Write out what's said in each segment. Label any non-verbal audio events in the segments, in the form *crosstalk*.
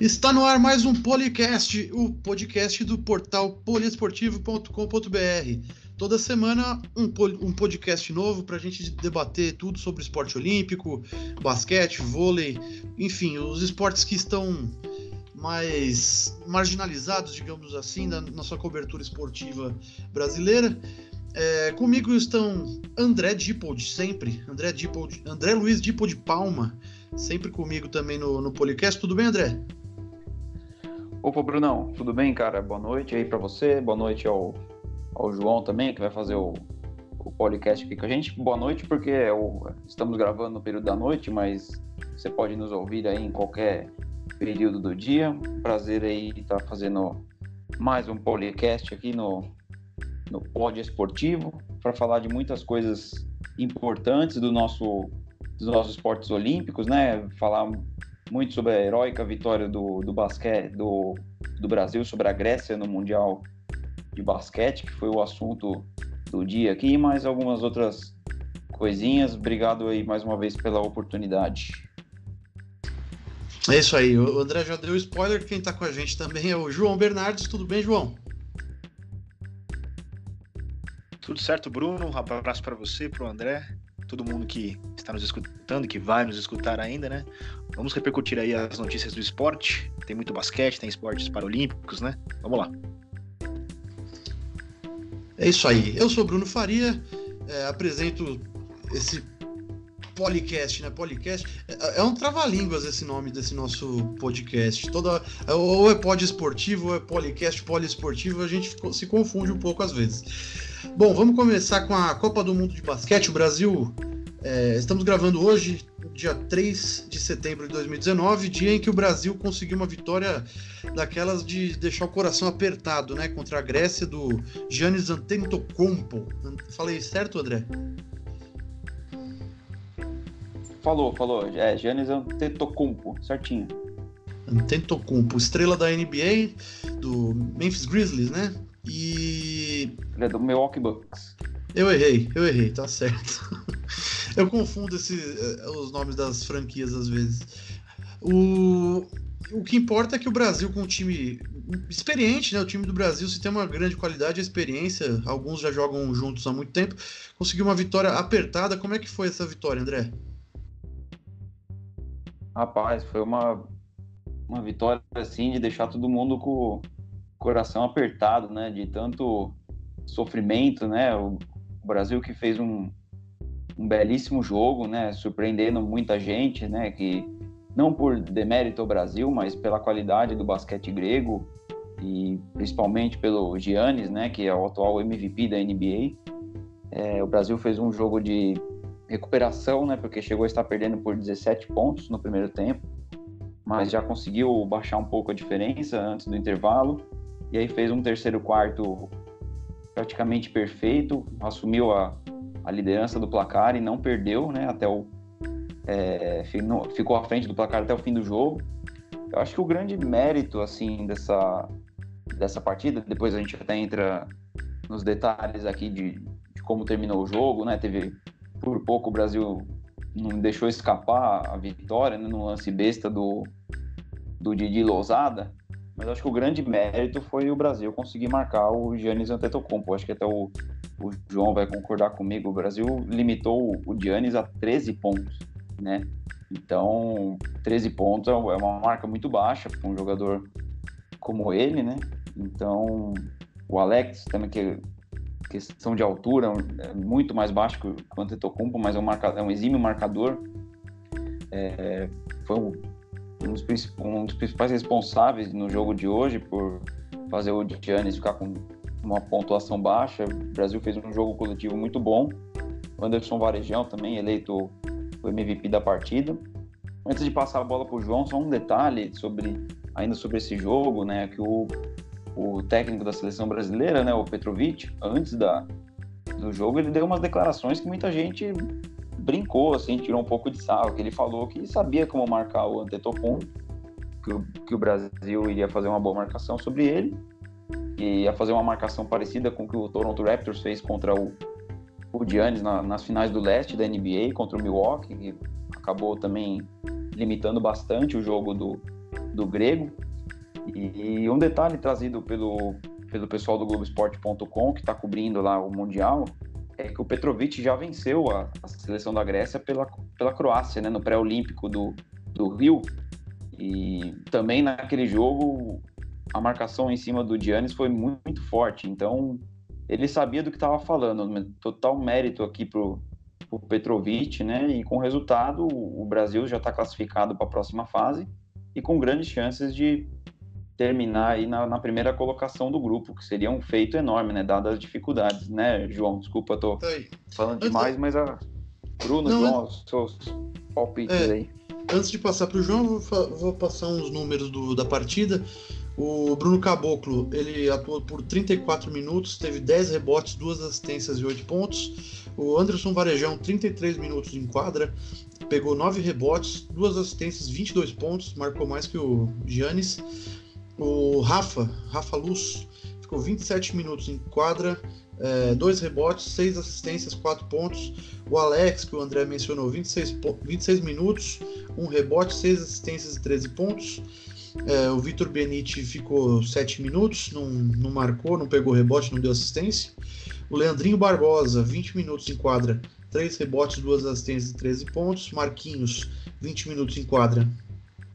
Está no ar mais um Policast, o podcast do portal poliesportivo.com.br. Toda semana um, um podcast novo para a gente debater tudo sobre esporte olímpico, basquete, vôlei, enfim, os esportes que estão mais marginalizados, digamos assim, na nossa cobertura esportiva brasileira. É, comigo estão André Dippold, sempre. André, Dippold, André Luiz Dippold Palma, sempre comigo também no, no Policast. Tudo bem, André? Opa, Brunão, tudo bem, cara? Boa noite aí para você, boa noite ao, ao João também, que vai fazer o, o podcast aqui com a gente. Boa noite, porque é o, estamos gravando no período da noite, mas você pode nos ouvir aí em qualquer período do dia. Prazer aí estar tá fazendo mais um podcast aqui no, no Pod Esportivo, para falar de muitas coisas importantes do nosso, dos nossos esportes olímpicos, né? Falar muito sobre a heróica vitória do, do basquete do, do Brasil sobre a Grécia no Mundial de Basquete, que foi o assunto do dia aqui, e mais algumas outras coisinhas. Obrigado aí mais uma vez pela oportunidade. É isso aí, o André já deu spoiler, quem está com a gente também é o João Bernardes. Tudo bem, João? Tudo certo, Bruno. Um abraço para você, para o André todo mundo que está nos escutando, que vai nos escutar ainda, né? Vamos repercutir aí as notícias do esporte. Tem muito basquete, tem esportes paralímpicos, né? Vamos lá. É isso aí. Eu sou Bruno Faria, é, apresento esse Policast, né? Policast. É, é um trava-línguas esse nome desse nosso podcast. Toda, ou é pod esportivo, ou é policast, poliesportivo, a gente se confunde um pouco às vezes. Bom, vamos começar com a Copa do Mundo de Basquete. O Brasil, é, estamos gravando hoje, dia 3 de setembro de 2019, dia em que o Brasil conseguiu uma vitória daquelas de deixar o coração apertado, né? Contra a Grécia do Giannis Antetokounmpo. Falei certo, André? Falou, falou. É, Giannis Antetokounmpo, certinho. Antetokounmpo, estrela da NBA, do Memphis Grizzlies, né? E. Ele é do Milwaukee Bucks. Eu errei, eu errei, tá certo. *laughs* eu confundo esse, eh, os nomes das franquias às vezes. O, o que importa é que o Brasil, com um time experiente, né? O time do Brasil, se tem uma grande qualidade e experiência, alguns já jogam juntos há muito tempo, conseguiu uma vitória apertada. Como é que foi essa vitória, André? Rapaz, foi uma, uma vitória assim de deixar todo mundo com coração apertado, né, de tanto sofrimento, né, o Brasil que fez um, um belíssimo jogo, né, surpreendendo muita gente, né, que não por demérito ao Brasil, mas pela qualidade do basquete grego e principalmente pelo Giannis, né, que é o atual MVP da NBA. É, o Brasil fez um jogo de recuperação, né, porque chegou a estar perdendo por 17 pontos no primeiro tempo, mas já conseguiu baixar um pouco a diferença antes do intervalo e aí fez um terceiro quarto praticamente perfeito, assumiu a, a liderança do placar e não perdeu, né, até o é, ficou à frente do placar até o fim do jogo. Eu acho que o grande mérito assim dessa dessa partida, depois a gente até entra nos detalhes aqui de, de como terminou o jogo, né? Teve por pouco o Brasil não deixou escapar a vitória né, no lance besta do do Didi Lousada, mas acho que o grande mérito foi o Brasil conseguir marcar o Giannis Antetokounmpo. Acho que até o, o João vai concordar comigo. O Brasil limitou o Giannis a 13 pontos, né? Então, 13 pontos é, é uma marca muito baixa para um jogador como ele, né? Então, o Alex também que questão de altura é muito mais baixo que o Antetokounmpo, mas é um, marca, é um exímio marcador. É, foi um um dos, um dos principais responsáveis no jogo de hoje por fazer o Giannis ficar com uma pontuação baixa. O Brasil fez um jogo coletivo muito bom. O Anderson Varejão também eleito o MVP da partida. Antes de passar a bola para o João, só um detalhe sobre ainda sobre esse jogo, né? Que o, o técnico da seleção brasileira, né, o Petrovic, antes da, do jogo, ele deu umas declarações que muita gente brincou, assim, tirou um pouco de sarro, que ele falou que sabia como marcar o Antetokounmpo, que o, que o Brasil iria fazer uma boa marcação sobre ele, e ia fazer uma marcação parecida com o que o Toronto Raptors fez contra o, o Giannis na, nas finais do leste da NBA, contra o Milwaukee, que acabou também limitando bastante o jogo do, do grego. E, e um detalhe trazido pelo, pelo pessoal do Globoesporte.com, que está cobrindo lá o Mundial, é que o Petrovic já venceu a, a seleção da Grécia pela, pela Croácia, né, no pré-olímpico do, do Rio. E também naquele jogo, a marcação em cima do Giannis foi muito, muito forte. Então, ele sabia do que estava falando. Total mérito aqui pro, pro Petrovic, né? E com o resultado, o Brasil já está classificado para a próxima fase e com grandes chances de terminar aí na, na, primeira colocação do grupo, que seria um feito enorme, né? Dadas as dificuldades, né, João? Desculpa, tô falando demais, mas a Bruno, Não, João, é... seus palpites é, aí. Antes de passar para o João, vou, vou, passar uns números do, da partida. O Bruno Caboclo, ele atuou por 34 minutos, teve 10 rebotes, 2 assistências e 8 pontos. O Anderson Varejão, 33 minutos em quadra, pegou 9 rebotes, 2 assistências, 22 pontos, marcou mais que o Giannis. O Rafa, Rafa Luz, ficou 27 minutos em quadra, é, dois rebotes, seis assistências, quatro pontos. O Alex, que o André mencionou, 26, 26 minutos, um rebote, seis assistências e 13 pontos. É, o Vitor Benite ficou 7 minutos, não, não marcou, não pegou rebote, não deu assistência. O Leandrinho Barbosa, 20 minutos em quadra, 3 rebotes, 2 assistências e 13 pontos. Marquinhos, 20 minutos em quadra,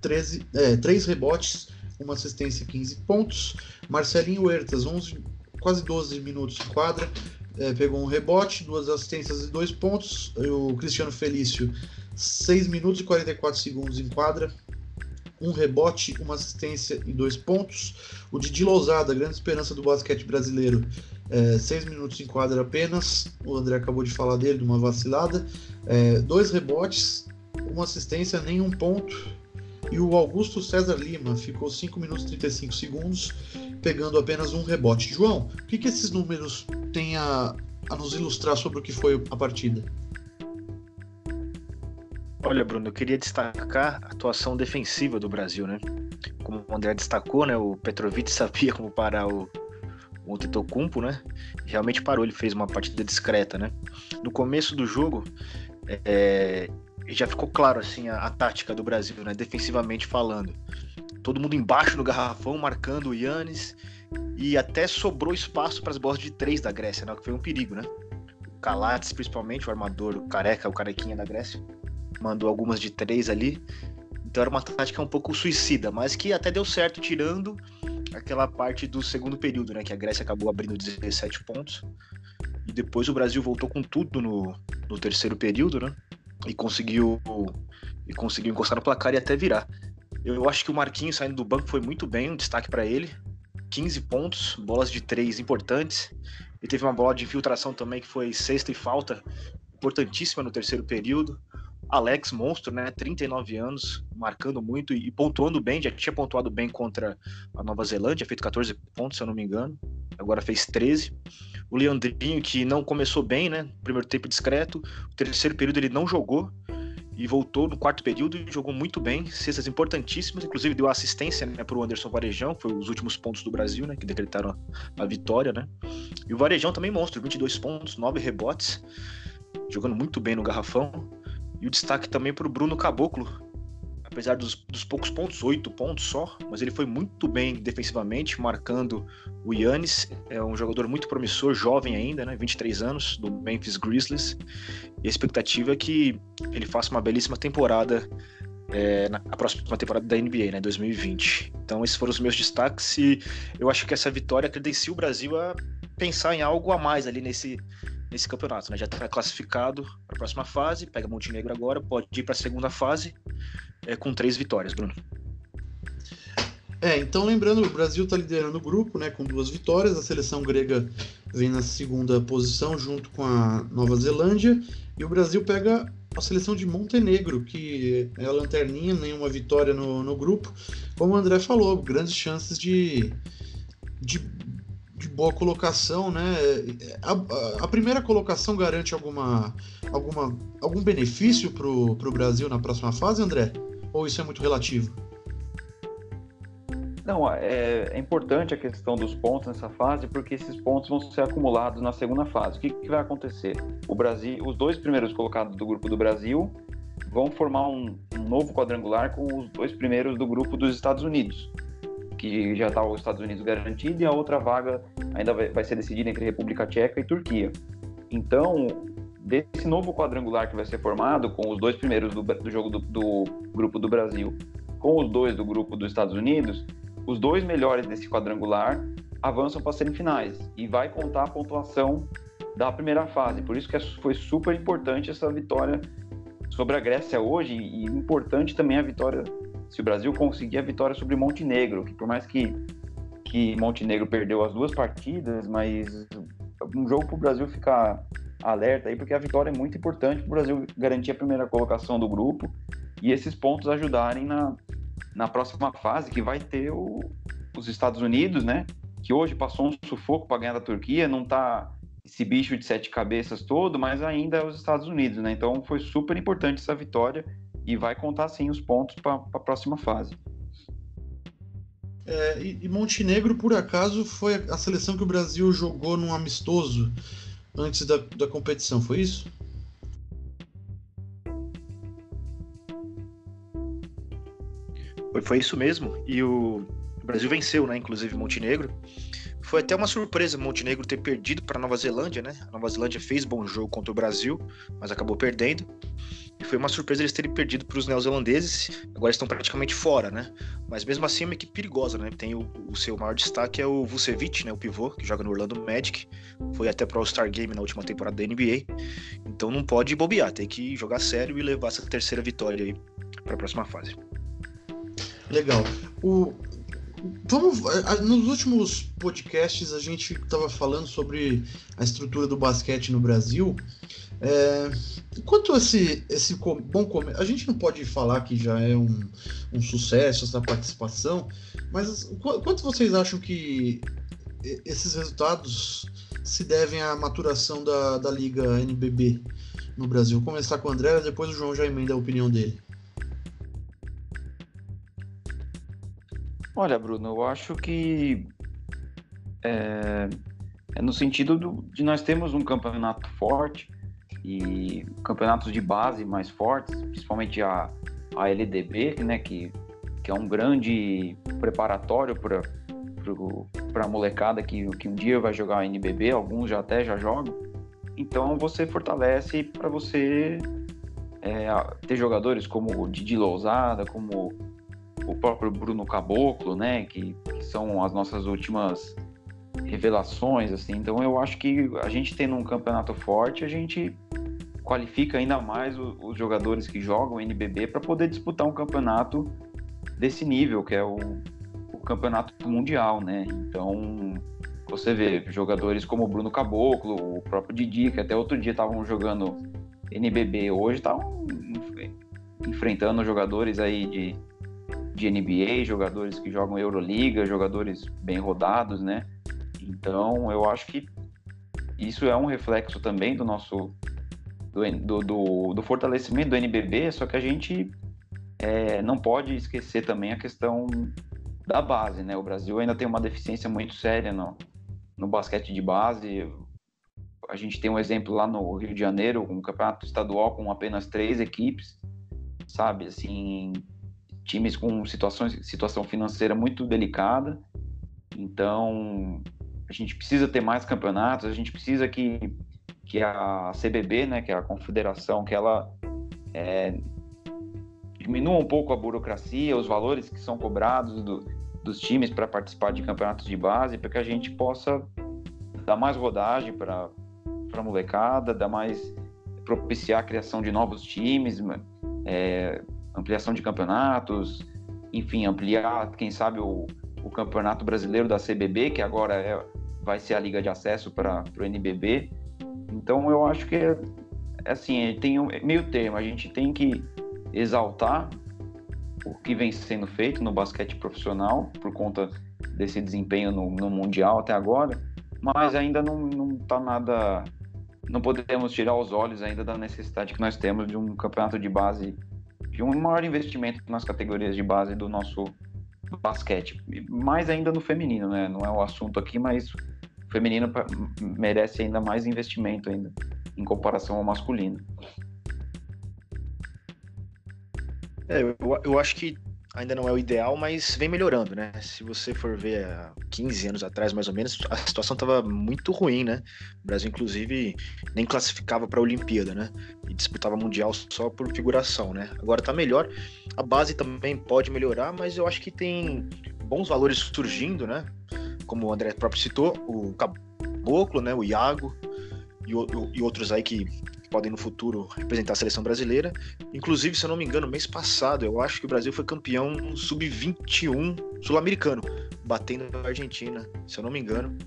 13, é, 3 rebotes, uma assistência e 15 pontos. Marcelinho Huertas, 11, quase 12 minutos em quadra, é, pegou um rebote, duas assistências e dois pontos. O Cristiano Felício, 6 minutos e 44 segundos em quadra, um rebote, uma assistência e dois pontos. O Didi Lousada, grande esperança do basquete brasileiro, é, seis minutos em quadra apenas. O André acabou de falar dele, de uma vacilada. É, dois rebotes, uma assistência, nenhum ponto. E o Augusto César Lima ficou 5 minutos e 35 segundos, pegando apenas um rebote. João, o que, que esses números têm a, a nos ilustrar sobre o que foi a partida? Olha, Bruno, eu queria destacar a atuação defensiva do Brasil, né? Como o André destacou, né? O Petrovic *laughs* sabia como parar o, o Tetocumpo, né? Realmente parou, ele fez uma partida discreta, né? No começo do jogo, é, já ficou claro assim a, a, tática do Brasil, né? Defensivamente falando. Todo mundo embaixo no garrafão, marcando o Yannis. E até sobrou espaço para as bolas de três da Grécia, né? Que foi um perigo, né? O Calates, principalmente, o armador, o careca, o carequinha da Grécia, mandou algumas de três ali. Então era uma tática um pouco suicida, mas que até deu certo, tirando aquela parte do segundo período, né? Que a Grécia acabou abrindo 17 pontos. E depois o Brasil voltou com tudo no, no terceiro período, né? E conseguiu e conseguiu encostar no placar e até virar. Eu acho que o Marquinhos saindo do banco foi muito bem, um destaque para ele. 15 pontos, bolas de três importantes. E teve uma bola de infiltração também que foi sexta e falta, importantíssima no terceiro período. Alex, monstro, né? 39 anos, marcando muito e pontuando bem. Já tinha pontuado bem contra a Nova Zelândia, feito 14 pontos, se eu não me engano. Agora fez 13. O Leandrinho, que não começou bem, né? Primeiro tempo discreto. O terceiro período ele não jogou e voltou no quarto período e jogou muito bem. Cestas importantíssimas, inclusive deu assistência né, para o Anderson Varejão, foi os últimos pontos do Brasil, né? Que decretaram a vitória, né? E o Varejão também monstro, 22 pontos, 9 rebotes, jogando muito bem no garrafão. E o destaque também para o Bruno Caboclo, apesar dos, dos, poucos pontos, oito pontos só, mas ele foi muito bem defensivamente, marcando o Yannis. É um jogador muito promissor, jovem ainda, né? 23 anos, do Memphis Grizzlies. E a expectativa é que ele faça uma belíssima temporada é, na próxima temporada da NBA, né? 2020. Então, esses foram os meus destaques e eu acho que essa vitória credencia o Brasil a pensar em algo a mais ali nesse nesse campeonato, né? Já está classificado para a próxima fase, pega Montenegro agora, pode ir para a segunda fase é, com três vitórias, Bruno. É, então lembrando, o Brasil está liderando o grupo, né, com duas vitórias. A seleção grega vem na segunda posição junto com a Nova Zelândia e o Brasil pega a seleção de Montenegro, que é a lanterninha, nenhuma vitória no, no grupo. Como o André falou, grandes chances de, de de boa colocação, né? A, a, primeira colocação garante alguma, alguma, algum benefício para o Brasil na próxima fase, André? Ou isso é muito relativo? Não, é, é, importante a questão dos pontos nessa fase, porque esses pontos vão ser acumulados na segunda fase. O que, que vai acontecer? O Brasil, os dois primeiros colocados do grupo do Brasil vão formar um, um novo quadrangular com os dois primeiros do grupo dos Estados Unidos, que já está os Estados Unidos garantido e a outra vaga ainda vai, vai ser decidida entre República Tcheca e Turquia. Então, desse novo quadrangular que vai ser formado, com os dois primeiros do, do jogo do, do, grupo do Brasil, com os dois do grupo dos Estados Unidos, os dois melhores desse quadrangular avançam para as semifinais e vai contar a pontuação da primeira fase. Por isso que foi super importante essa vitória sobre a Grécia hoje e importante também a vitória, se o Brasil conseguir a vitória sobre Montenegro, que por mais que, que Montenegro perdeu as duas partidas, mas um jogo para o Brasil ficar alerta aí, porque a vitória é muito importante para o Brasil garantir a primeira colocação do grupo e esses pontos ajudarem na, na próxima fase, que vai ter o, os Estados Unidos, né? Que hoje passou um sufoco para ganhar da Turquia, não está esse bicho de sete cabeças todo, mas ainda é os Estados Unidos, né? Então foi super importante essa vitória e vai contar sim os pontos para a próxima fase. É, e Montenegro, por acaso, foi a seleção que o Brasil jogou num amistoso antes da, da competição, foi isso? Foi, foi isso mesmo. E o, o Brasil venceu, né? Inclusive Montenegro. Foi até uma surpresa Montenegro ter perdido para Nova Zelândia, né? A Nova Zelândia fez bom jogo contra o Brasil, mas acabou perdendo. E foi uma surpresa eles terem perdido para os neozelandeses. Agora estão praticamente fora, né? Mas mesmo assim é uma equipe perigosa, né? Tem o, o seu maior destaque é o Vucevic, né? O pivô, que joga no Orlando Magic. Foi até para o All-Star Game na última temporada da NBA. Então não pode bobear, tem que jogar sério e levar essa terceira vitória aí para a próxima fase. Legal. O, Vamos, nos últimos podcasts a gente estava falando sobre a estrutura do basquete no Brasil. É, quanto esse, esse bom começo, a gente não pode falar que já é um, um sucesso essa participação, mas quanto vocês acham que esses resultados se devem à maturação da, da Liga NBB no Brasil? Vou começar com o André, depois o João já emenda a opinião dele. Olha, Bruno, eu acho que é, é no sentido do, de nós termos um campeonato forte e campeonatos de base mais fortes, principalmente a, a LDB, né, que, que é um grande preparatório para para a molecada que, que um dia vai jogar a NBB, alguns já até já jogam. Então você fortalece para você é, ter jogadores como o Didi Lousada, como o próprio Bruno Caboclo, né, que, que, são as nossas últimas revelações, assim. Então eu acho que a gente tendo um campeonato forte, a gente qualifica ainda mais o, os jogadores que jogam NBB para poder disputar um campeonato desse nível, que é o, o campeonato mundial, né? Então você vê jogadores como o Bruno Caboclo, o próprio Didi, que até outro dia estavam jogando NBB, hoje estavam enfrentando jogadores aí de de NBA, jogadores que jogam Euroliga, jogadores bem rodados, né? Então, eu acho que isso é um reflexo também do nosso do, do, do fortalecimento do NBB, só que a gente é, não pode esquecer também a questão da base, né? O Brasil ainda tem uma deficiência muito séria no, no basquete de base. A gente tem um exemplo lá no Rio de Janeiro, um campeonato estadual com apenas três equipes, sabe? Assim, times com situações, situação financeira muito delicada. Então, a gente precisa ter mais campeonatos, a gente precisa que, que a CBB, né, que é a confederação, que ela é, diminua um pouco a burocracia, os valores que são cobrados do, dos times para participar de campeonatos de base, para que a gente possa dar mais rodagem para a molecada, dar mais propiciar a criação de novos times, é, ampliação de campeonatos, enfim, ampliar, quem sabe, o, o campeonato brasileiro da CBB, que agora é, vai ser a liga de acesso para o NBB. Então, eu acho que é, é assim, tem um meio termo, a gente tem que exaltar o que vem sendo feito no basquete profissional, por conta desse desempenho no, no Mundial até agora, mas ainda não está nada. Não podemos tirar os olhos ainda da necessidade que nós temos de um campeonato de base de um maior investimento nas categorias de base do nosso basquete, mais ainda no feminino, né? Não é o assunto aqui, mas o feminino merece ainda mais investimento ainda em comparação ao masculino. É, eu, eu acho que ainda não é o ideal, mas vem melhorando, né? Se você for ver há 15 anos atrás, mais ou menos, a situação estava muito ruim, né? O Brasil, inclusive, nem classificava para a Olimpíada, né? E disputava Mundial só por figuração, né? Agora está melhor. A base também pode melhorar, mas eu acho que tem bons valores surgindo, né? Como o André próprio citou, o Caboclo, né? O Iago e, e outros aí que podem no futuro representar a seleção brasileira. Inclusive, se eu não me engano, mês passado, eu acho que o Brasil foi campeão sub-21 sul-americano, batendo a Argentina, se eu não me engano,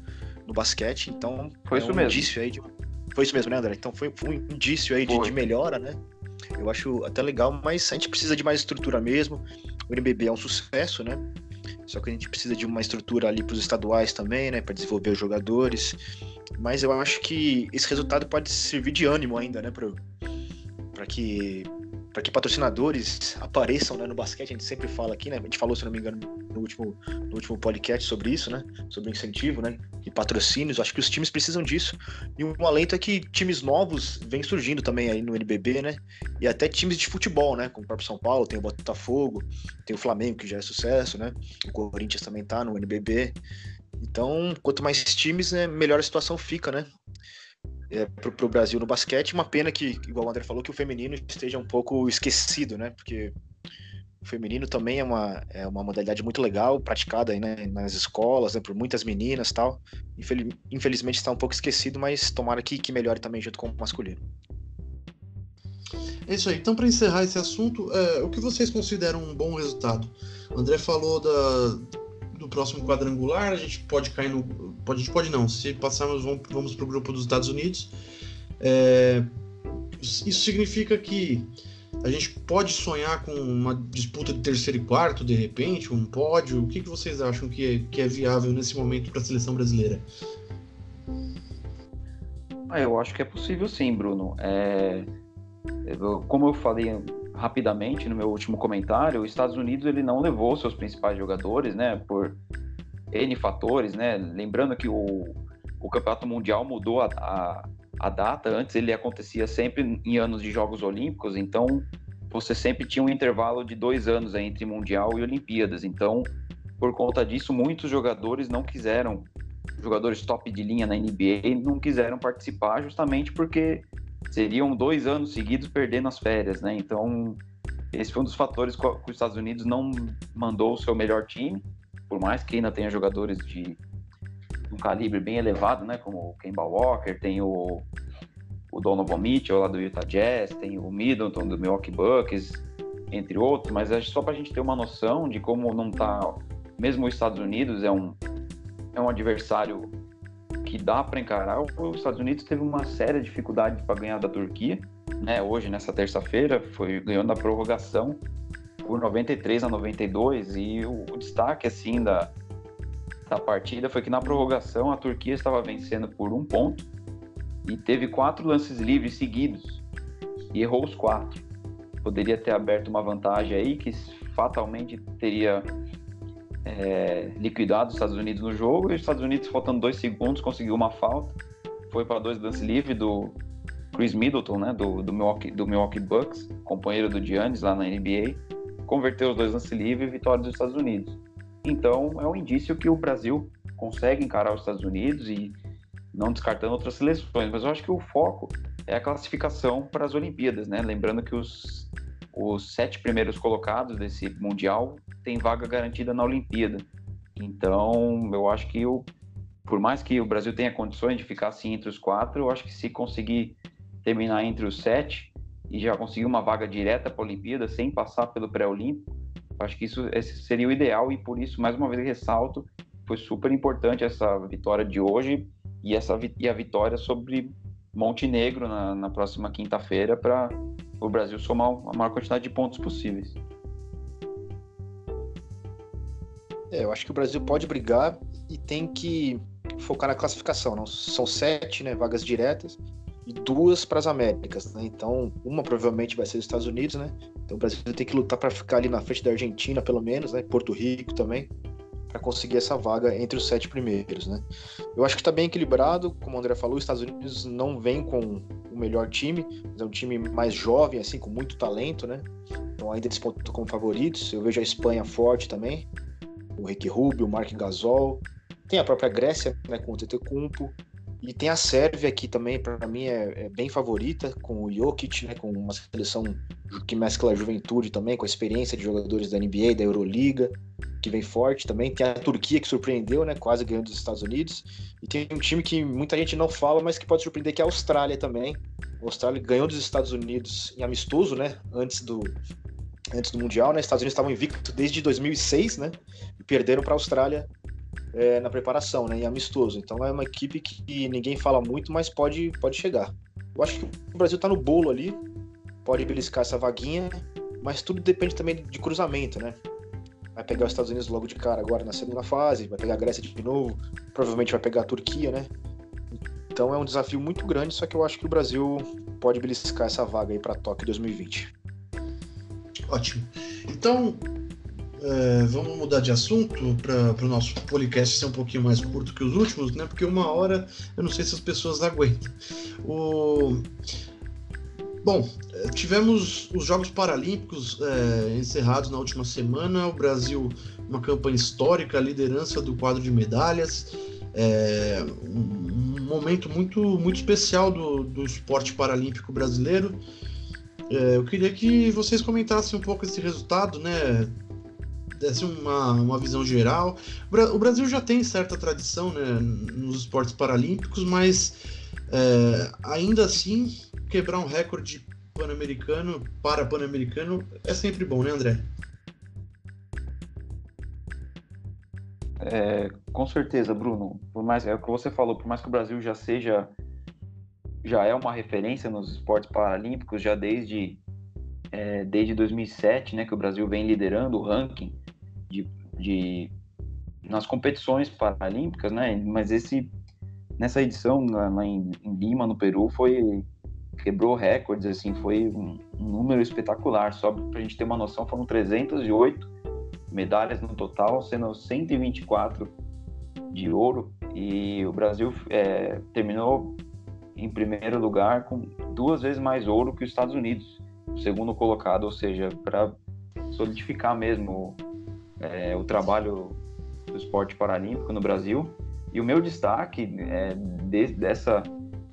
no basquete. Então, foi é isso um mesmo. indício aí de... Foi isso mesmo, né, André? Então foi, um indício aí de, de melhora, né? Eu acho até legal, mas a gente precisa de mais estrutura mesmo. O NBB é um sucesso, né? Só que a gente precisa de uma estrutura ali para os estaduais também, né? Para desenvolver os jogadores. Mas eu acho que esse resultado pode servir de ânimo ainda, né? Para que para que patrocinadores apareçam né, no basquete, a gente sempre fala aqui, né? A gente falou, se não me engano, no último, no último podcast sobre isso, né? Sobre o incentivo, né? E patrocínios. Acho que os times precisam disso. E um alento é que times novos vêm surgindo também aí no NBB, né? E até times de futebol, né? Como o próprio São Paulo, tem o Botafogo, tem o Flamengo, que já é sucesso, né? O Corinthians também tá no NBB. Então, quanto mais times, né, melhor a situação fica, né? É, para o Brasil no basquete. Uma pena que, igual o André falou, que o feminino esteja um pouco esquecido, né? Porque o feminino também é uma, é uma modalidade muito legal, praticada aí, né, nas escolas, né, por muitas meninas tal. Infeliz, infelizmente está um pouco esquecido, mas tomara que, que melhore também junto com o masculino. É isso aí. Então, para encerrar esse assunto, é, o que vocês consideram um bom resultado? O André falou da, do próximo quadrangular, a gente pode cair no. Pode, a gente pode não. Se passarmos, vamos para o grupo dos Estados Unidos. É, isso significa que a gente pode sonhar com uma disputa de terceiro e quarto, de repente, um pódio. O que, que vocês acham que é, que é viável nesse momento para a seleção brasileira? Ah, eu acho que é possível sim, Bruno. É, como eu falei rapidamente no meu último comentário, os Estados Unidos ele não levou seus principais jogadores, né, por N fatores, né, lembrando que o, o Campeonato Mundial mudou a, a, a data, antes ele acontecia sempre em anos de Jogos Olímpicos, então você sempre tinha um intervalo de dois anos entre Mundial e Olimpíadas, então por conta disso muitos jogadores não quiseram, jogadores top de linha na NBA não quiseram participar justamente porque seriam dois anos seguidos perdendo as férias, né? Então, esse foi um dos fatores que os Estados Unidos não mandou o seu melhor time, por mais que ainda tenha jogadores de um calibre bem elevado, né? Como o Kemba Walker, tem o, o Donovan Mitchell lá do Utah Jazz, tem o Middleton do Milwaukee Bucks, entre outros, mas acho só para a gente ter uma noção de como não tá, mesmo os Estados Unidos é um é um adversário que dá para encarar. Os Estados Unidos teve uma séria dificuldade para ganhar da Turquia, né? Hoje, nessa terça-feira, foi ganhando a prorrogação por 93 a 92 e o, o destaque assim da, da partida foi que na prorrogação a Turquia estava vencendo por um ponto e teve quatro lances livres seguidos e errou os quatro. Poderia ter aberto uma vantagem aí que fatalmente teria é, liquidado os Estados Unidos no jogo e os Estados Unidos, faltando dois segundos, conseguiu uma falta. Foi para dois lance livre do Chris Middleton, né, do, do, Milwaukee, do Milwaukee Bucks, companheiro do Giannis lá na NBA. Converteu os dois lance livre e vitória dos Estados Unidos. Então, é um indício que o Brasil consegue encarar os Estados Unidos e não descartando outras seleções. Mas eu acho que o foco é a classificação para as Olimpíadas, né? Lembrando que os os sete primeiros colocados desse Mundial têm vaga garantida na Olimpíada. Então, eu acho que eu, por mais que o Brasil tenha condições de ficar assim entre os quatro, eu acho que se conseguir terminar entre os sete e já conseguir uma vaga direta para a Olimpíada sem passar pelo pré-olímpico, acho que isso seria o ideal e por isso, mais uma vez, ressalto, foi super importante essa vitória de hoje e, essa, e a vitória sobre Montenegro na, na próxima quinta-feira para o Brasil somar a maior quantidade de pontos possíveis. É, eu acho que o Brasil pode brigar e tem que focar na classificação. Não? São sete né, vagas diretas e duas para as Américas. Né? Então, uma provavelmente vai ser os Estados Unidos, né? Então o Brasil tem que lutar para ficar ali na frente da Argentina, pelo menos, né? Porto Rico também. para conseguir essa vaga entre os sete primeiros, né? Eu acho que está bem equilibrado, como o André falou, os Estados Unidos não vem com o melhor time, mas é um time mais jovem, assim, com muito talento, né? Então ainda disputam como favoritos. Eu vejo a Espanha forte também, o Ricky Rubio, o Mark Gasol, tem a própria Grécia, né, com o Tetecumpo, e tem a Sérvia aqui também, para mim é, é, bem favorita, com o Jokic, né, com uma seleção que mescla a juventude também, com a experiência de jogadores da NBA, da Euroliga, que vem forte também. Tem a Turquia que surpreendeu, né, quase ganhando dos Estados Unidos. E tem um time que muita gente não fala, mas que pode surpreender, que é a Austrália também. A Austrália ganhou dos Estados Unidos em amistoso, né, antes do, antes do Mundial, né? Estados Unidos estavam invictos desde 2006, né? E perderam para a Austrália é, na preparação, né, em amistoso. Então é uma equipe que ninguém fala muito, mas pode, pode chegar. Eu acho que o Brasil está no bolo ali, pode beliscar essa vaguinha, mas tudo depende também de cruzamento, né? Vai pegar os Estados Unidos logo de cara agora na segunda fase, vai pegar a Grécia de novo, provavelmente vai pegar a Turquia, né? Então é um desafio muito grande, só que eu acho que o Brasil pode beliscar essa vaga aí para Tóquio 2020. Ótimo. Então, é, vamos mudar de assunto para o nosso podcast ser um pouquinho mais curto que os últimos, né? Porque uma hora eu não sei se as pessoas aguentam. O... Bom, é, tivemos os Jogos Paralímpicos é, encerrados na última semana. O Brasil, uma campanha histórica, liderança do quadro de medalhas. É, um momento muito, muito especial do, do esporte paralímpico brasileiro. É, eu queria que vocês comentassem um pouco esse resultado, né? desse uma, uma visão geral. O Brasil já tem certa tradição né, nos esportes paralímpicos, mas é, ainda assim, quebrar um recorde pan-americano para pan-americano é sempre bom, né, André? É, com certeza, Bruno. Por mais é o que você falou, por mais que o Brasil já seja já é uma referência nos esportes paralímpicos já desde é, desde 2007, né, que o Brasil vem liderando o ranking de, de nas competições paralímpicas, né? Mas esse nessa edição lá em, em Lima, no Peru, foi quebrou recordes, assim, foi um, um número espetacular. Só para a gente ter uma noção, foram 308 medalhas no total, sendo 124 de ouro. E o Brasil é, terminou em primeiro lugar com duas vezes mais ouro que os Estados Unidos, o segundo colocado, ou seja, para solidificar mesmo é, o trabalho do esporte paralímpico no Brasil. E o meu destaque é, de, dessa,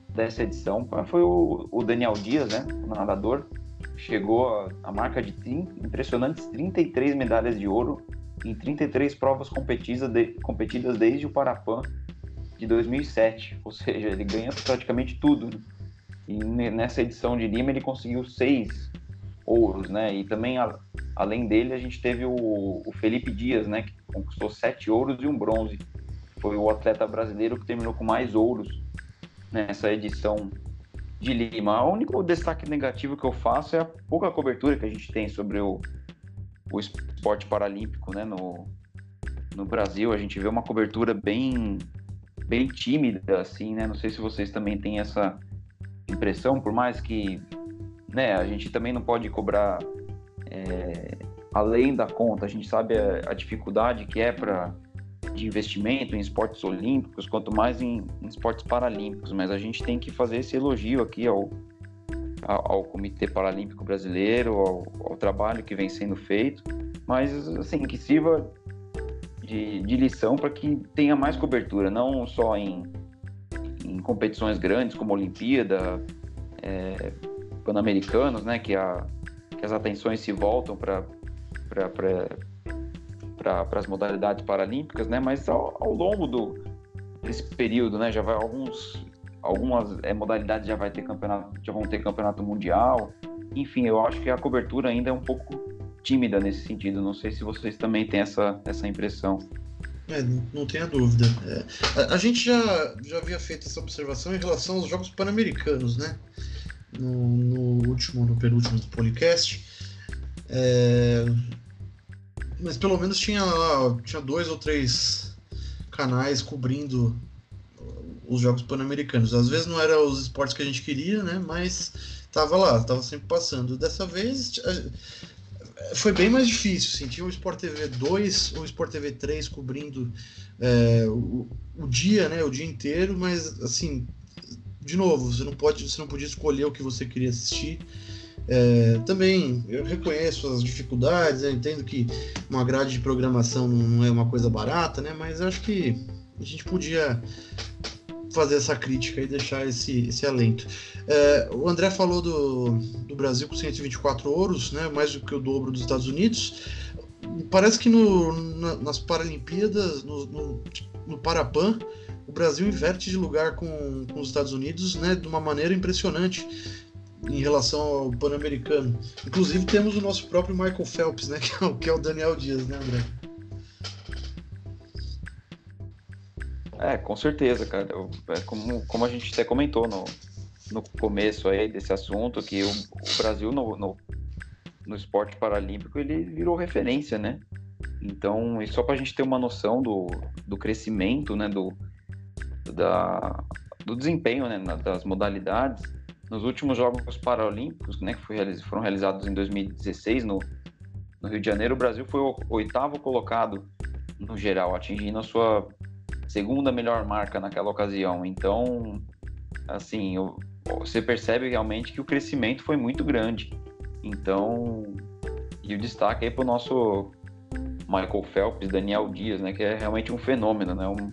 dessa edição foi o, o, Daniel Dias, né, o nadador, chegou a, marca de 30, impressionantes 33 medalhas de ouro em 33 provas competidas, de, competidas desde o Parapan de 2007, ou seja, ele ganha praticamente tudo. E nessa edição de Lima ele conseguiu seis ouros, né? E também, a, além dele, a gente teve o, o, Felipe Dias, né? Que conquistou sete ouros e um bronze. Foi o atleta brasileiro que terminou com mais ouros nessa edição de Lima. O único destaque negativo que eu faço é a pouca cobertura que a gente tem sobre o, o esporte paralímpico, né? No, no Brasil, a gente vê uma cobertura bem, bem tímida, assim, né? Não sei se vocês também têm essa impressão, por mais que né, a gente também não pode cobrar é, além da conta. A gente sabe a, a dificuldade que é para de investimento em esportes olímpicos, quanto mais em, em, esportes paralímpicos. Mas a gente tem que fazer esse elogio aqui ao, ao, ao Comitê Paralímpico Brasileiro, ao, ao, trabalho que vem sendo feito, mas assim que sirva de, de lição para que tenha mais cobertura, não só em, em competições grandes como Olimpíada. É, pan-americanos, né, que, que as atenções se voltam para para as modalidades paralímpicas, né, mas ao, ao, longo do, desse período, né, já vai alguns algumas é, modalidades já vai ter campeonato, já vão ter campeonato mundial. Enfim, eu acho que a cobertura ainda é um pouco tímida nesse sentido. Não sei se vocês também têm essa, essa impressão. É, não tenha dúvida. É, a, a, gente já, já havia feito essa observação em relação aos Jogos Pan-Americanos, né? no, no último, no penúltimo podcast. É, mas pelo menos tinha lá, tinha dois ou três canais cobrindo os jogos pan-americanos. Às vezes não era os esportes que a gente queria, né? Mas tava lá, tava sempre passando. Dessa vez foi bem mais difícil. Assim, tinha o Sport TV 2 ou o Sport TV 3 cobrindo é, o, o, dia, né, o dia inteiro, mas assim, de novo, você não pode, você não podia escolher o que você queria assistir. É, também eu reconheço as dificuldades, eu entendo que uma grade de programação não é uma coisa barata, né? Mas acho que a gente podia fazer essa crítica e deixar esse, esse alento. É, o André falou do, do Brasil com 124 ouros, né? Mais do que o dobro dos Estados Unidos. Parece que no, na, nas Paralimpíadas, no, no, no Parapan, o Brasil inverte de lugar com, com os Estados Unidos, né? De uma maneira impressionante em relação ao Pan-Americano. Inclusive temos o nosso próprio Michael Phelps, né? *laughs* Que é o, que é o Daniel Dias, né, André? É, com certeza, cara. É como, como a gente até comentou no, no começo aí desse assunto, que o, o Brasil no, no, no, esporte paralímpico ele virou referência, né? Então, e só para a gente ter uma noção do, do crescimento, né, do, da, do desempenho né, das modalidades, nos últimos Jogos Paralímpicos, né, que foram realizados em 2016 no, no Rio de Janeiro, o Brasil foi o oitavo colocado no geral, atingindo a sua segunda melhor marca naquela ocasião. Então, assim, eu, você percebe realmente que o crescimento foi muito grande. Então, e o destaque aí para o nosso Michael Phelps, Daniel Dias, né, que é realmente um fenômeno, né? Um,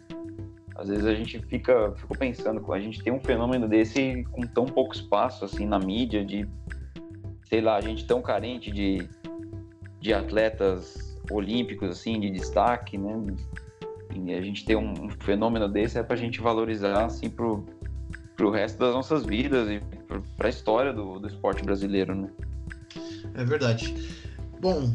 às vezes a gente fica, fica pensando, a gente tem um fenômeno desse com tão pouco espaço assim na mídia, de sei lá, a gente tão carente de, de atletas olímpicos assim, de destaque, né? E a gente ter um, fenômeno desse é para a gente valorizar assim pro, pro resto das nossas vidas e para a história do, do esporte brasileiro, né? É verdade. Bom,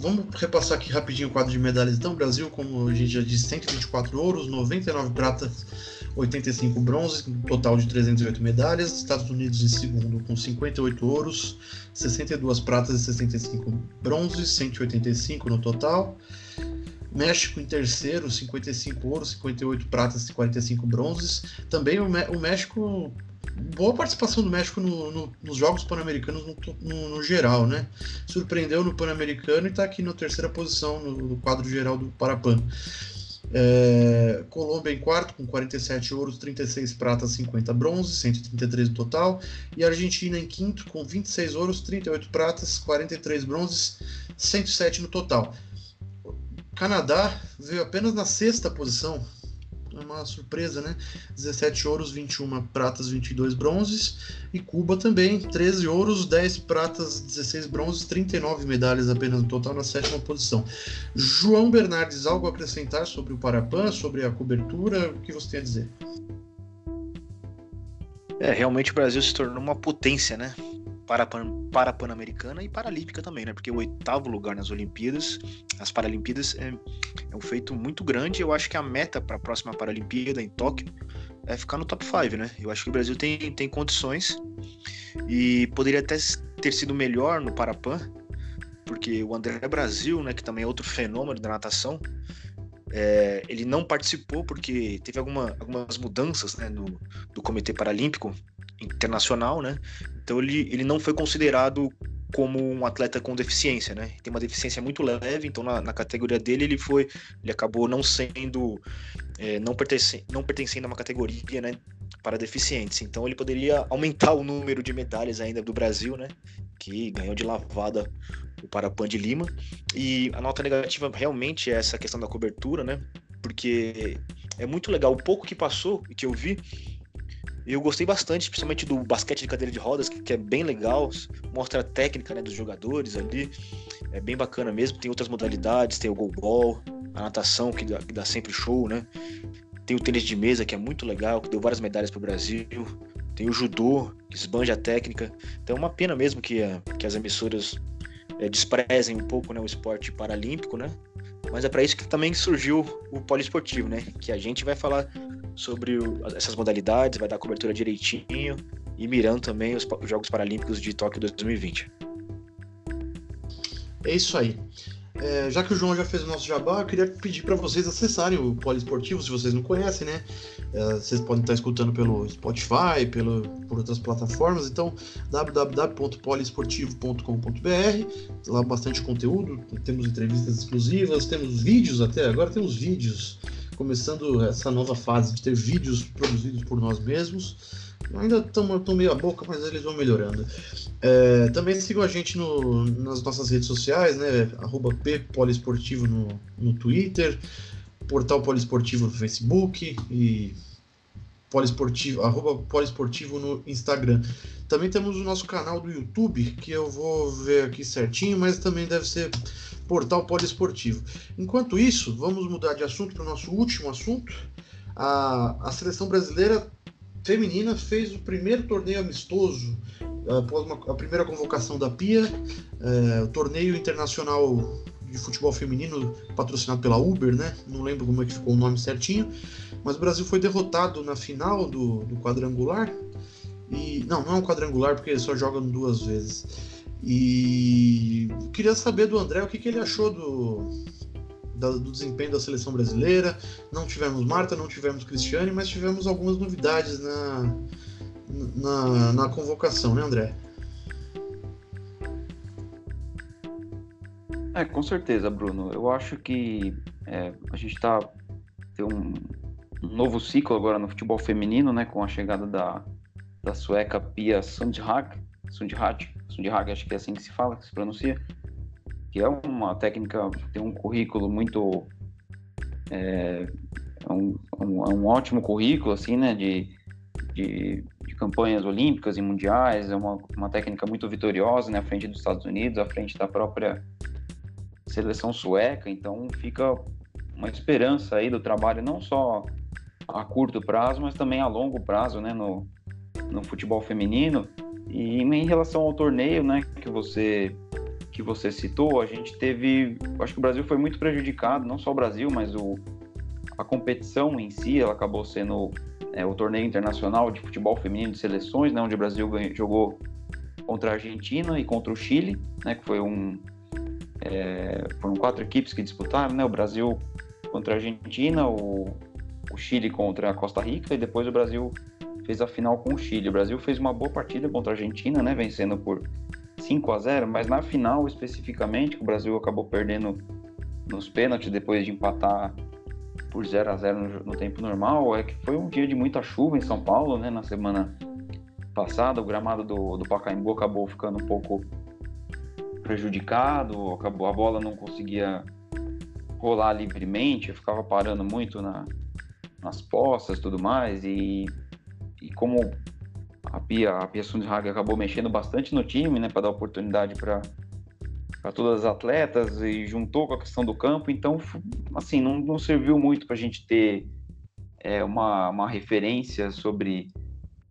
vamos repassar aqui rapidinho o quadro de medalhas. Então, Brasil, como a gente já disse, 124 ouros, 99 pratas, 85 bronzes, um total de 308 medalhas. Estados Unidos em segundo com 58 ouros, 62 pratas e 65 bronzes, 185 no total. México em terceiro, 55 ouros, 58 pratas e 45 bronzes. Também o, o México boa participação do México no, no, nos Jogos Pan-Americanos no, no, geral, né? Surpreendeu no Pan-Americano e está aqui na terceira posição no, quadro geral do Parapan. É, Colômbia em quarto, com 47 ouros, 36 pratas, 50 bronzes, 133 no total. E Argentina em quinto, com 26 ouros, 38 pratas, 43 bronzes, 107 no total. Canadá veio apenas na sexta posição, é uma surpresa, né? 17 ouros, 21 pratas, 22 bronzes. E Cuba também, 13 ouros, 10 pratas, 16 bronzes, 39 medalhas apenas no total na sétima posição. João Bernardes, algo a acrescentar sobre o Parapan, sobre a cobertura? O que você tem a dizer? É, realmente o Brasil se tornou uma potência, né? Para, para Pan-Americana e Paralímpica também, né? Porque o oitavo lugar nas Olimpíadas, as Paralimpíadas, é, é um feito muito grande. Eu acho que a meta para a próxima Paralimpíada em Tóquio é ficar no top 5, né? Eu acho que o Brasil tem, tem condições e poderia até ter sido melhor no Parapan, porque o André Brasil, né, que também é outro fenômeno da natação, é, ele não participou porque teve alguma, algumas mudanças né, no, do Comitê Paralímpico internacional, né? Então ele, ele não foi considerado como um atleta com deficiência, né? Tem uma deficiência muito leve, então na, na categoria dele ele foi, ele acabou não sendo, é, não, não pertencendo a uma categoria, né? Para deficientes. Então ele poderia aumentar o número de medalhas ainda do Brasil, né? Que ganhou de lavada o Parapan de Lima. E a nota negativa realmente é essa questão da cobertura, né? Porque é muito legal o pouco que passou e que eu vi eu gostei bastante, principalmente do basquete de cadeira de rodas, que, é bem legal, mostra a técnica né, dos jogadores ali, é bem bacana mesmo. Tem outras modalidades, tem o goalball, a natação, que dá, que dá sempre show, né? Tem o tênis de mesa, que é muito legal, que deu várias medalhas para o Brasil. Tem o judô, que esbanja a técnica. Então é uma pena mesmo que, a, que as emissoras é, desprezem um pouco né, o esporte paralímpico, né? Mas é para isso que também surgiu o poliesportivo, né? Que a gente vai falar sobre o, essas modalidades, vai dar cobertura direitinho e mirando também os, os Jogos Paralímpicos de Tóquio 2020. É isso aí. É, já que o João já fez o nosso jabá, eu queria pedir para vocês acessarem o Poliesportivo, se vocês não conhecem, né? É, vocês podem estar escutando pelo Spotify, pelo, por outras plataformas. Então, www.poliesportivo.com.br. Lá bastante conteúdo, temos entrevistas exclusivas, temos vídeos até. Agora temos vídeos, começando essa nova fase de ter vídeos produzidos por nós mesmos. Ainda estão meio a boca, mas eles vão melhorando. É, também sigam a gente no, nas nossas redes sociais, né? Arroba no, no Twitter, Portal Poliesportivo no Facebook e poliesportivo, arroba poliesportivo no Instagram. Também temos o nosso canal do YouTube, que eu vou ver aqui certinho, mas também deve ser Portal Poliesportivo. Enquanto isso, vamos mudar de assunto para o nosso último assunto. A, a seleção brasileira feminina fez o primeiro torneio amistoso após uma, a primeira convocação da Pia, é, o torneio internacional de futebol feminino patrocinado pela Uber, né? Não lembro como é que ficou o nome certinho, mas o Brasil foi derrotado na final do, do quadrangular. E não, não é um quadrangular porque só jogam duas vezes. E queria saber do André o que, que ele achou do, da, do desempenho da seleção brasileira. Não tivemos Marta, não tivemos Cristiane, mas tivemos algumas novidades na, na, na convocação, né, André? É, com certeza, Bruno. Eu acho que é, a gente está tem um, um, novo ciclo agora no futebol feminino, né, com a chegada da, da sueca Pia Sundhag, Sundhag, Sundhag, acho que é assim que se fala, que se pronuncia, que é uma técnica, tem um currículo muito é, é um, um, é um, ótimo currículo assim, né, de, de, de, campanhas olímpicas e mundiais, é uma, uma técnica muito vitoriosa, né, à frente dos Estados Unidos, à frente da própria seleção sueca, então fica uma esperança aí do trabalho não só a curto prazo, mas também a longo prazo, né, no, no futebol feminino. E em relação ao torneio, né, que você que você citou, a gente teve, acho que o Brasil foi muito prejudicado, não só o Brasil, mas o, a competição em si, ela acabou sendo é, o torneio internacional de futebol feminino de seleções, né, onde o Brasil ganhou, jogou contra a Argentina e contra o Chile, né, que foi um é, foram quatro equipes que disputaram, né, o Brasil contra a Argentina, o, o Chile contra a Costa Rica e depois o Brasil fez a final com o Chile. O Brasil fez uma boa partida contra a Argentina, né, vencendo por 5 a 0 mas na final especificamente, o Brasil acabou perdendo nos pênaltis depois de empatar por 0 a 0 no, no, tempo normal, é que foi um dia de muita chuva em São Paulo, né, na semana passada, o gramado do, do Pacaembu acabou ficando um pouco prejudicado, acabou, a bola não conseguia rolar livremente, ficava parando muito na, nas postas e tudo mais, e como a Pia, a Pia acabou mexendo bastante no time, né, para dar oportunidade para para todas as atletas e juntou com a questão do campo, então assim não, não serviu muito para a gente ter é, uma, uma referência sobre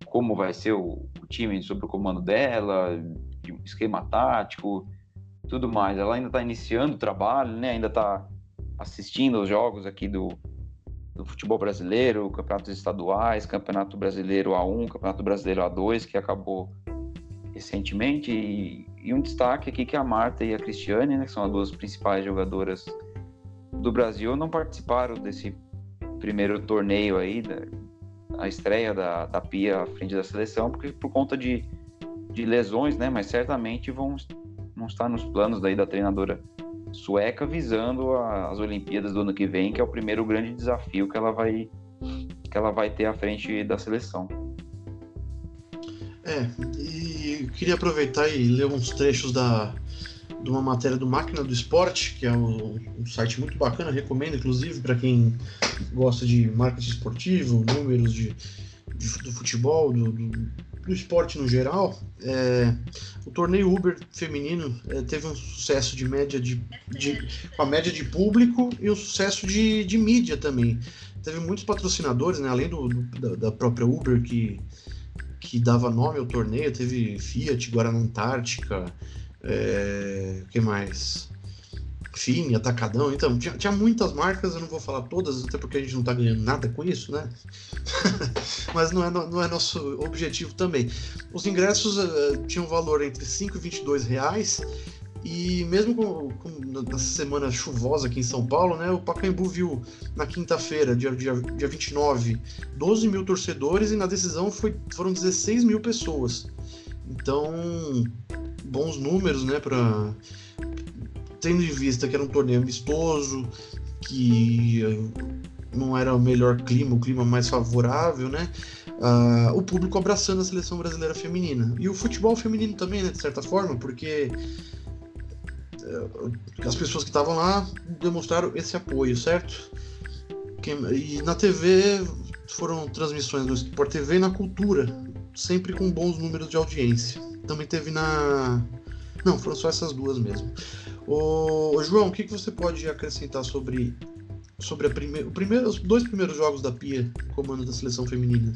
como vai ser o, o, time, sobre o comando dela, de esquema tático, tudo mais. Ela ainda está iniciando o trabalho, né? Ainda está assistindo os jogos aqui do, do futebol brasileiro, campeonatos estaduais, campeonato brasileiro A1, campeonato brasileiro A2, que acabou recentemente. E, e, um destaque aqui que a Marta e a Cristiane, né, que são as duas principais jogadoras do Brasil, não participaram desse primeiro torneio aí, da, a estreia da, da Pia à frente da seleção, porque por conta de, de lesões, né? Mas certamente vão, vão estar nos planos daí da treinadora sueca visando as Olimpíadas do ano que vem, que é o primeiro grande desafio que ela vai que ela vai ter à frente da seleção. É, e queria aproveitar e ler uns trechos da de uma matéria do Máquina do Esporte, que é um, um site muito bacana, recomendo inclusive para quem gosta de marketing esportivo, números de do futebol, do, do do esporte no geral, é, o torneio Uber feminino é, teve um sucesso de média de, de, com a média de público e um sucesso de, de mídia também. Teve muitos patrocinadores, né, além do, do da, da, própria Uber que, que dava nome ao torneio, teve Fiat, Guarana Antártica, é, que mais? Fini, Atacadão, então tinha, tinha, muitas marcas, eu não vou falar todas, até porque a gente não tá ganhando nada com isso, né? *laughs* Mas não é, não é nosso objetivo também. Os ingressos uh, tinham valor entre 5 e 22 reais E mesmo com, com, semana chuvosa aqui em São Paulo, né, o Pacaembu viu na quinta-feira, dia, dia, dia 29, 12 mil torcedores e na decisão foi, foram 16 mil pessoas. Então, bons números, né, para tendo em vista que era um torneio amistoso, que não era o melhor clima, o clima mais favorável, né? Uh, o público abraçando a seleção brasileira feminina. E o futebol feminino também, né, de certa forma, porque uh, as pessoas que estavam lá demonstraram esse apoio, certo? e na TV foram transmissões no Sport TV e na Cultura, sempre com bons números de audiência. Também teve na. Não, foram só essas duas mesmo. Ô, João, o que, que você pode acrescentar sobre, sobre a prime... o primeiro, os dois primeiros jogos da Pia, comando da seleção feminina?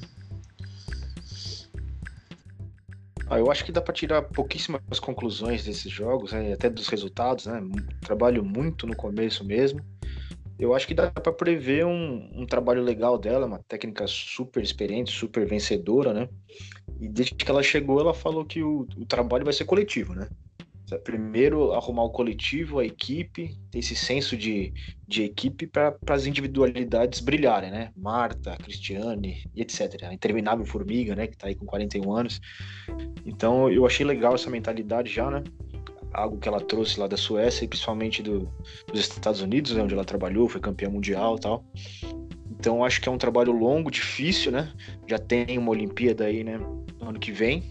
Ah, eu acho que dá para tirar pouquíssimas conclusões desses jogos, né, até dos resultados, né? Trabalho muito no começo mesmo. Eu acho que dá para prever um, um, trabalho legal dela, uma técnica super experiente, super vencedora, né? E desde que ela chegou, ela falou que o, o trabalho vai ser coletivo, né? Primeiro, arrumar o coletivo, a equipe, ter esse senso de, de equipe para as individualidades brilharem, né? Marta, Cristiane e etc. A interminável Formiga, né? Que está aí com 41 anos. Então, eu achei legal essa mentalidade já, né? Algo que ela trouxe lá da Suécia e principalmente do, dos Estados Unidos, né? onde ela trabalhou, foi campeã mundial tal. Então, acho que é um trabalho longo, difícil, né? Já tem uma Olimpíada aí, né? No ano que vem,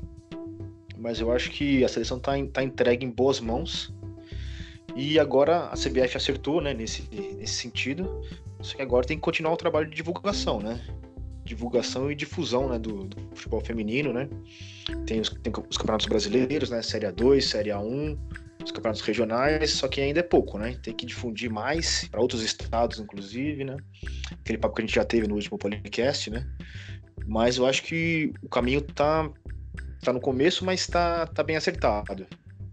mas eu acho que a seleção está tá entregue em boas mãos. E agora a CBF acertou né, nesse, nesse sentido. Só que agora tem que continuar o trabalho de divulgação, né? Divulgação e difusão né, do, do futebol feminino, né? Tem os, tem os campeonatos brasileiros, né? Série A2, Série A1, os campeonatos regionais, só que ainda é pouco, né? Tem que difundir mais para outros estados, inclusive, né? Aquele papo que a gente já teve no último podcast, né? Mas eu acho que o caminho tá, tá no começo, mas tá, tá bem acertado.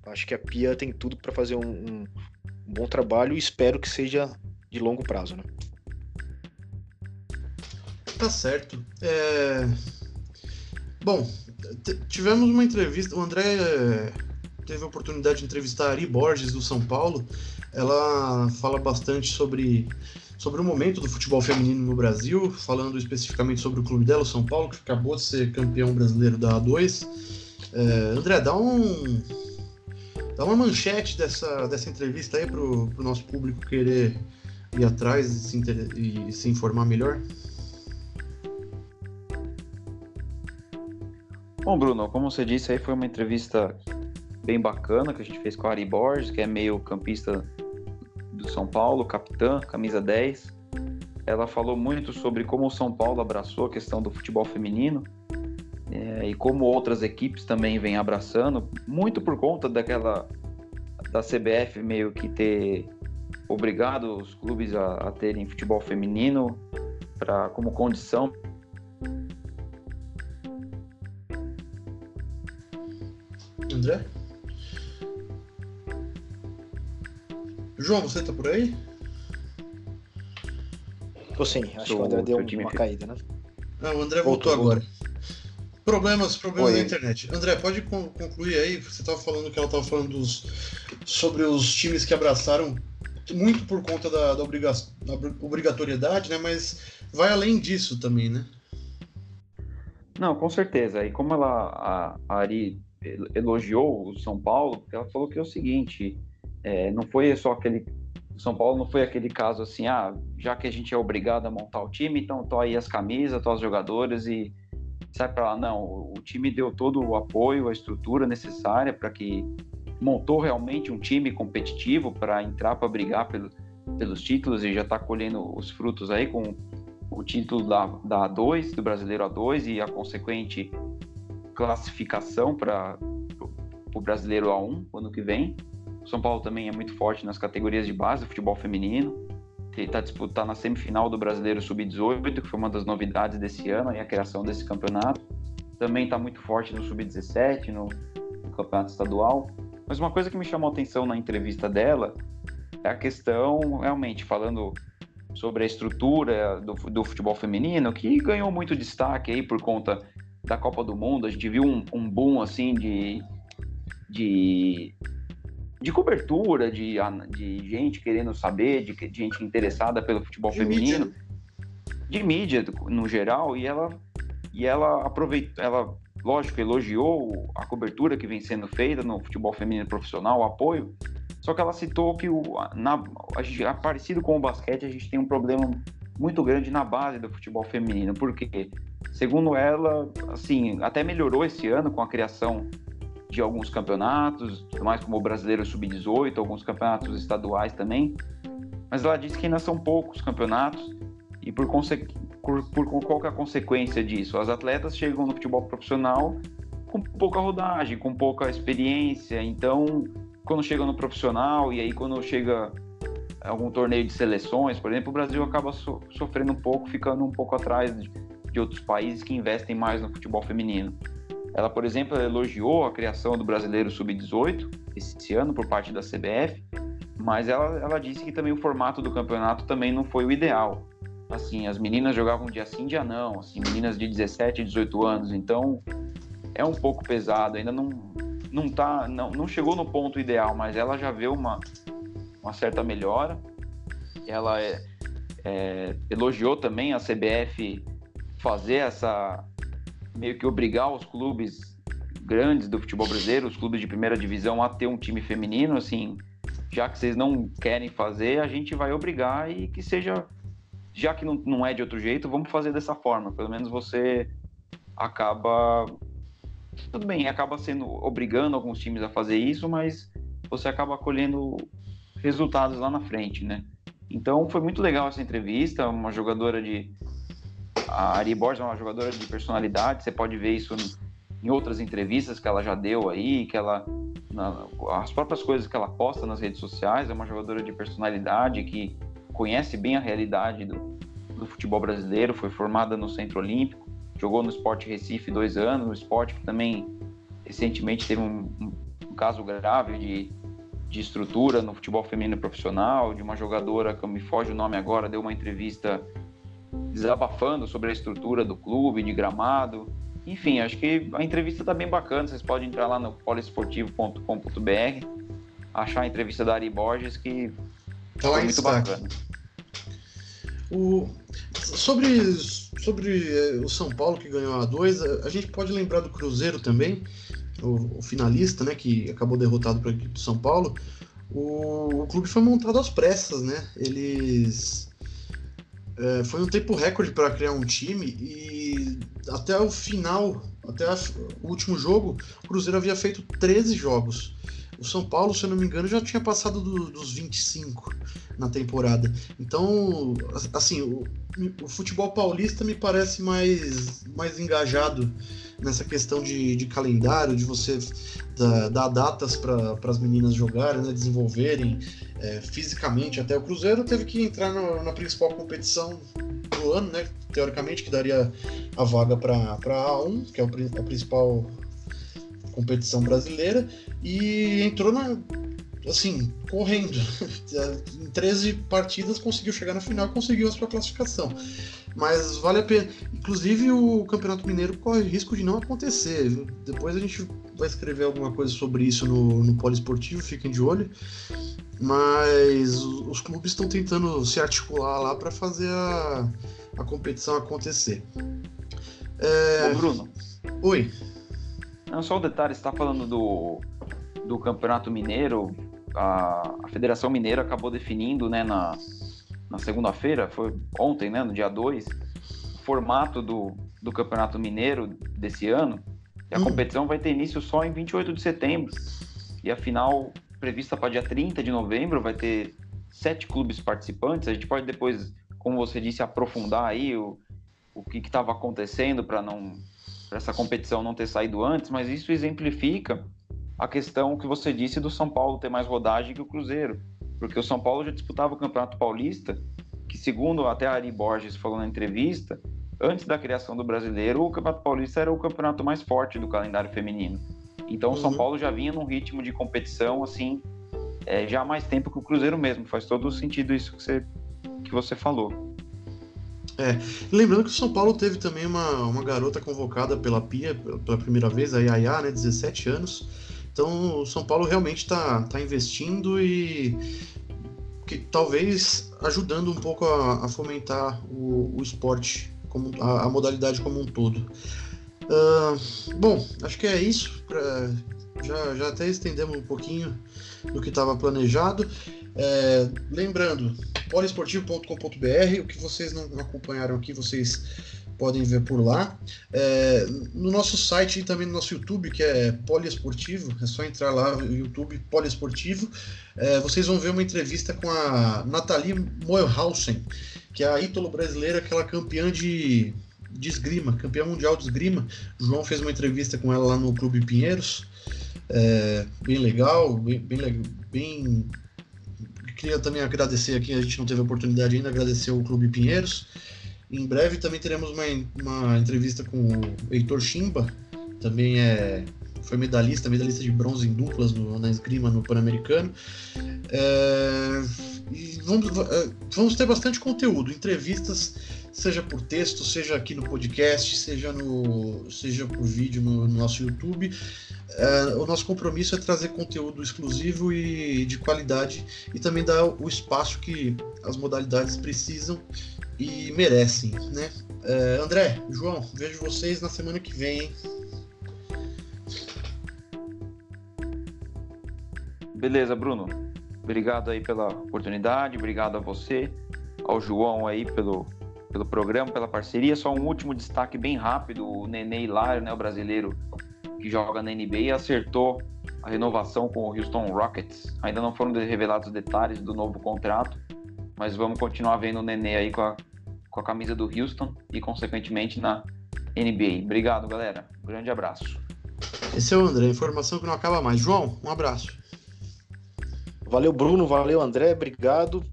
Acho que a Pia tem tudo para fazer um, um, um, bom trabalho e espero que seja de longo prazo, né? Tá certo. É... Bom, tivemos uma entrevista. O André é, teve a oportunidade de entrevistar a Ari Borges do São Paulo. Ela fala bastante sobre sobre o momento do futebol feminino no Brasil, falando especificamente sobre o clube dela, o São Paulo, que acabou de ser campeão brasileiro da A2. É, André, dá um. Dá uma manchete dessa, dessa entrevista aí pro, pro nosso público querer ir atrás e se, inter... e se informar melhor. Bom, Bruno, como você disse, aí foi uma entrevista bem bacana que a gente fez com a Ari Borges, que é meio campista do São Paulo, capitã, camisa 10. Ela falou muito sobre como o São Paulo abraçou a questão do futebol feminino é, e como outras equipes também vêm abraçando, muito por conta daquela da CBF meio que ter obrigado os clubes a, a terem futebol feminino para como condição André? João, você tá por aí? Tô sim, acho Sou, que o André deu uma caída, né? Não, o André voltou, voltou agora. Voltou. Problemas, problemas Oi. na internet. André, pode concluir aí? Você estava falando que ela estava falando dos, sobre os times que abraçaram muito por conta da, da, obriga da obrigatoriedade, né? Mas vai além disso também, né? Não, com certeza. E como ela, a, a Ari elogiou o São Paulo, ela falou que é o seguinte: é, não foi só aquele. São Paulo não foi aquele caso assim, ah, já que a gente é obrigado a montar o time, então tô aí as camisas, tô os jogadores e sai para lá. Não, o time deu todo o apoio, a estrutura necessária para que montou realmente um time competitivo para entrar para brigar pelo, pelos títulos e já está colhendo os frutos aí com o título da, da A2, do Brasileiro A2 e a consequente classificação para o Brasileiro A1 ano que vem. São Paulo também é muito forte nas categorias de base do futebol feminino. Está disputando na semifinal do Brasileiro Sub-18, que foi uma das novidades desse ano e a criação desse campeonato. Também está muito forte no Sub-17, no, no campeonato estadual. Mas uma coisa que me chamou a atenção na entrevista dela é a questão, realmente, falando sobre a estrutura do, do, futebol feminino, que ganhou muito destaque aí por conta da Copa do Mundo. A gente viu um, um boom assim de, de de cobertura, de, de gente querendo saber, de, de gente interessada pelo futebol de feminino, mídia. de mídia no geral, e ela, e ela aproveitou, ela, lógico, elogiou a cobertura que vem sendo feita no futebol feminino profissional, o apoio, só que ela citou que o, na, a gente, parecido com o basquete, a gente tem um problema muito grande na base do futebol feminino, porque, segundo ela, assim, até melhorou esse ano com a criação de alguns campeonatos, mais como o Brasileiro Sub-18, alguns campeonatos estaduais também, mas ela disse que ainda são poucos campeonatos e por, por, por qual é a consequência disso? As atletas chegam no futebol profissional com pouca rodagem, com pouca experiência, então quando chega no profissional e aí quando chega algum torneio de seleções, por exemplo, o Brasil acaba so, sofrendo um pouco, ficando um pouco atrás de, de, outros países que investem mais no futebol feminino. Ela, por exemplo, elogiou a criação do Brasileiro Sub-18 esse ano por parte da CBF, mas ela, ela disse que também o formato do campeonato também não foi o ideal. Assim, as meninas jogavam dia sim, dia não, assim, meninas de 17 e 18 anos, então é um pouco pesado, ainda não não tá não, não chegou no ponto ideal, mas ela já vê uma uma certa melhora. Ela é, é, elogiou também a CBF fazer essa meio que obrigar os clubes grandes do futebol brasileiro, os clubes de primeira divisão, a ter um time feminino, assim, já que vocês não querem fazer, a gente vai obrigar e que seja, já que não, não é de outro jeito, vamos fazer dessa forma. Pelo menos você acaba, tudo bem, acaba sendo obrigando alguns times a fazer isso, mas você acaba colhendo resultados lá na frente, né? Então foi muito legal essa entrevista, uma jogadora de a Ari Borges é uma jogadora de personalidade, você pode ver isso em outras entrevistas que ela já deu aí, que ela na, as próprias coisas que ela posta nas redes sociais, é uma jogadora de personalidade que conhece bem a realidade do, do futebol brasileiro, foi formada no Centro Olímpico, jogou no Sport Recife dois anos, no esporte que também recentemente teve um, um caso grave de de estrutura no futebol feminino profissional, de uma jogadora que me foge o nome agora, deu uma entrevista desabafando sobre a estrutura do clube, de gramado. Enfim, acho que a entrevista está bem bacana. Vocês podem entrar lá no poliesportivo.com.br, achar a entrevista da Ari Borges, que tá foi muito bacana. O... Sobre, sobre eh, o São Paulo que ganhou a 2, a gente pode lembrar do Cruzeiro também, o, o finalista, né, que acabou derrotado para a equipe do São Paulo, o, o, clube foi montado às pressas, né? Eles é, foi um tempo recorde para criar um time e até o final, até a, o último jogo, o Cruzeiro havia feito 13 jogos. O São Paulo, se eu não me engano, já tinha passado do, dos 25 na temporada. Então, assim, o, o futebol paulista me parece mais, mais engajado nessa questão de, de calendário, de você dar, dar datas para as meninas jogarem, né, desenvolverem é, fisicamente. Até o Cruzeiro teve que entrar no, na principal competição do ano, né, teoricamente, que daria a vaga para a A1, que é a principal competição brasileira, e entrou na, assim, correndo. *laughs* em 13 partidas conseguiu chegar na final e conseguiu a sua classificação. Mas vale a pena. Inclusive o Campeonato Mineiro corre risco de não acontecer. Depois a gente vai escrever alguma coisa sobre isso no, no Poliesportivo, fiquem de olho. Mas os clubes estão tentando se articular lá para fazer a, a competição acontecer. É... Ô Bruno. Oi. Não, só um detalhe, você está falando do, do Campeonato Mineiro, a, a Federação Mineira acabou definindo né, na, na segunda-feira, foi ontem, né, no dia 2, o formato do, do Campeonato Mineiro desse ano. E a hum. competição vai ter início só em 28 de setembro. E a final prevista para dia 30 de novembro vai ter sete clubes participantes. A gente pode depois, como você disse, aprofundar aí o, o que estava acontecendo para não para essa competição não ter saído antes, mas isso exemplifica a questão que você disse do São Paulo ter mais rodagem que o Cruzeiro porque o São Paulo já disputava o Campeonato Paulista, que segundo até a Ari Borges falou na entrevista, antes da criação do Brasileiro, o Campeonato Paulista era o campeonato mais forte do calendário feminino. Então o São uhum. Paulo já vinha num ritmo de competição assim, é, já há mais tempo que o Cruzeiro mesmo. Faz todo o sentido isso que você, que você falou. É, lembrando que o São Paulo teve também uma, uma garota convocada pela Pia pela primeira vez, a Yaya, né, 17 anos Então o São Paulo realmente está tá investindo e que, talvez ajudando um pouco a, a fomentar o, o esporte, como, a, a, modalidade como um todo. Uh, bom, acho que é isso. Pra, já, já até estendemos um pouquinho do que estava planejado. É, lembrando, poliesportivo.com.br, o que vocês não acompanharam aqui, vocês podem ver por lá. É, no nosso site e também no nosso YouTube, que é Poliesportivo, é só entrar lá no YouTube Poliesportivo. É, vocês vão ver uma entrevista com a Nathalie Moelhausen, que é a ítalo brasileira, aquela campeã de, de esgrima, campeã mundial de esgrima. O João fez uma entrevista com ela lá no Clube Pinheiros. É, bem legal, bem, bem, bem queria também agradecer aqui, a gente não teve a oportunidade ainda, agradecer o Clube Pinheiros. Em breve também teremos uma, uma entrevista com o Heitor Chimba, também é, foi medalhista, medalhista de bronze em duplas no, na esgrima no Pan-Americano. É, e vamos, é, vamos ter bastante conteúdo, entrevistas, seja por texto, seja aqui no podcast, seja, no, seja por vídeo no, no nosso YouTube. É, o nosso compromisso é trazer conteúdo exclusivo e de qualidade e também dar o espaço que as modalidades precisam e merecem, né? É, André, João, vejo vocês na semana que vem? Beleza, Bruno. Obrigado aí pela oportunidade, obrigado a você, ao João aí pelo, pelo programa, pela parceria. Só um último destaque bem rápido, o Nenê Hilário, né, o brasileiro que joga na NBA, acertou a renovação com o Houston Rockets. Ainda não foram revelados os detalhes do novo contrato, mas vamos continuar vendo o Nenê aí com a, com a camisa do Houston e, consequentemente, na NBA. Obrigado, galera. Um grande abraço. Esse é o André, informação que não acaba mais. João, um abraço. Valeu, Bruno. Valeu, André. Obrigado.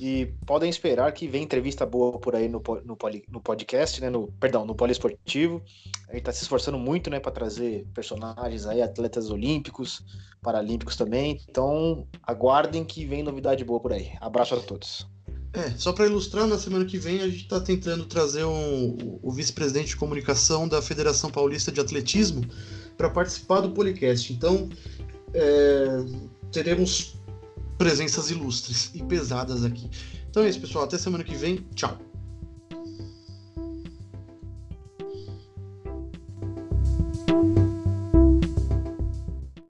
E podem esperar que vem entrevista boa por aí no, no, no podcast, né? No, perdão, no Poliesportivo. A gente está se esforçando muito, né, para trazer personagens aí, atletas olímpicos, paralímpicos também. Então, aguardem que vem novidade boa por aí. Abraço a todos. É, só para ilustrar, na semana que vem a gente está tentando trazer um, o vice-presidente de comunicação da Federação Paulista de Atletismo para participar do podcast. Então, é, teremos presenças ilustres e pesadas aqui. Então é isso, pessoal. Até semana que vem. Tchau.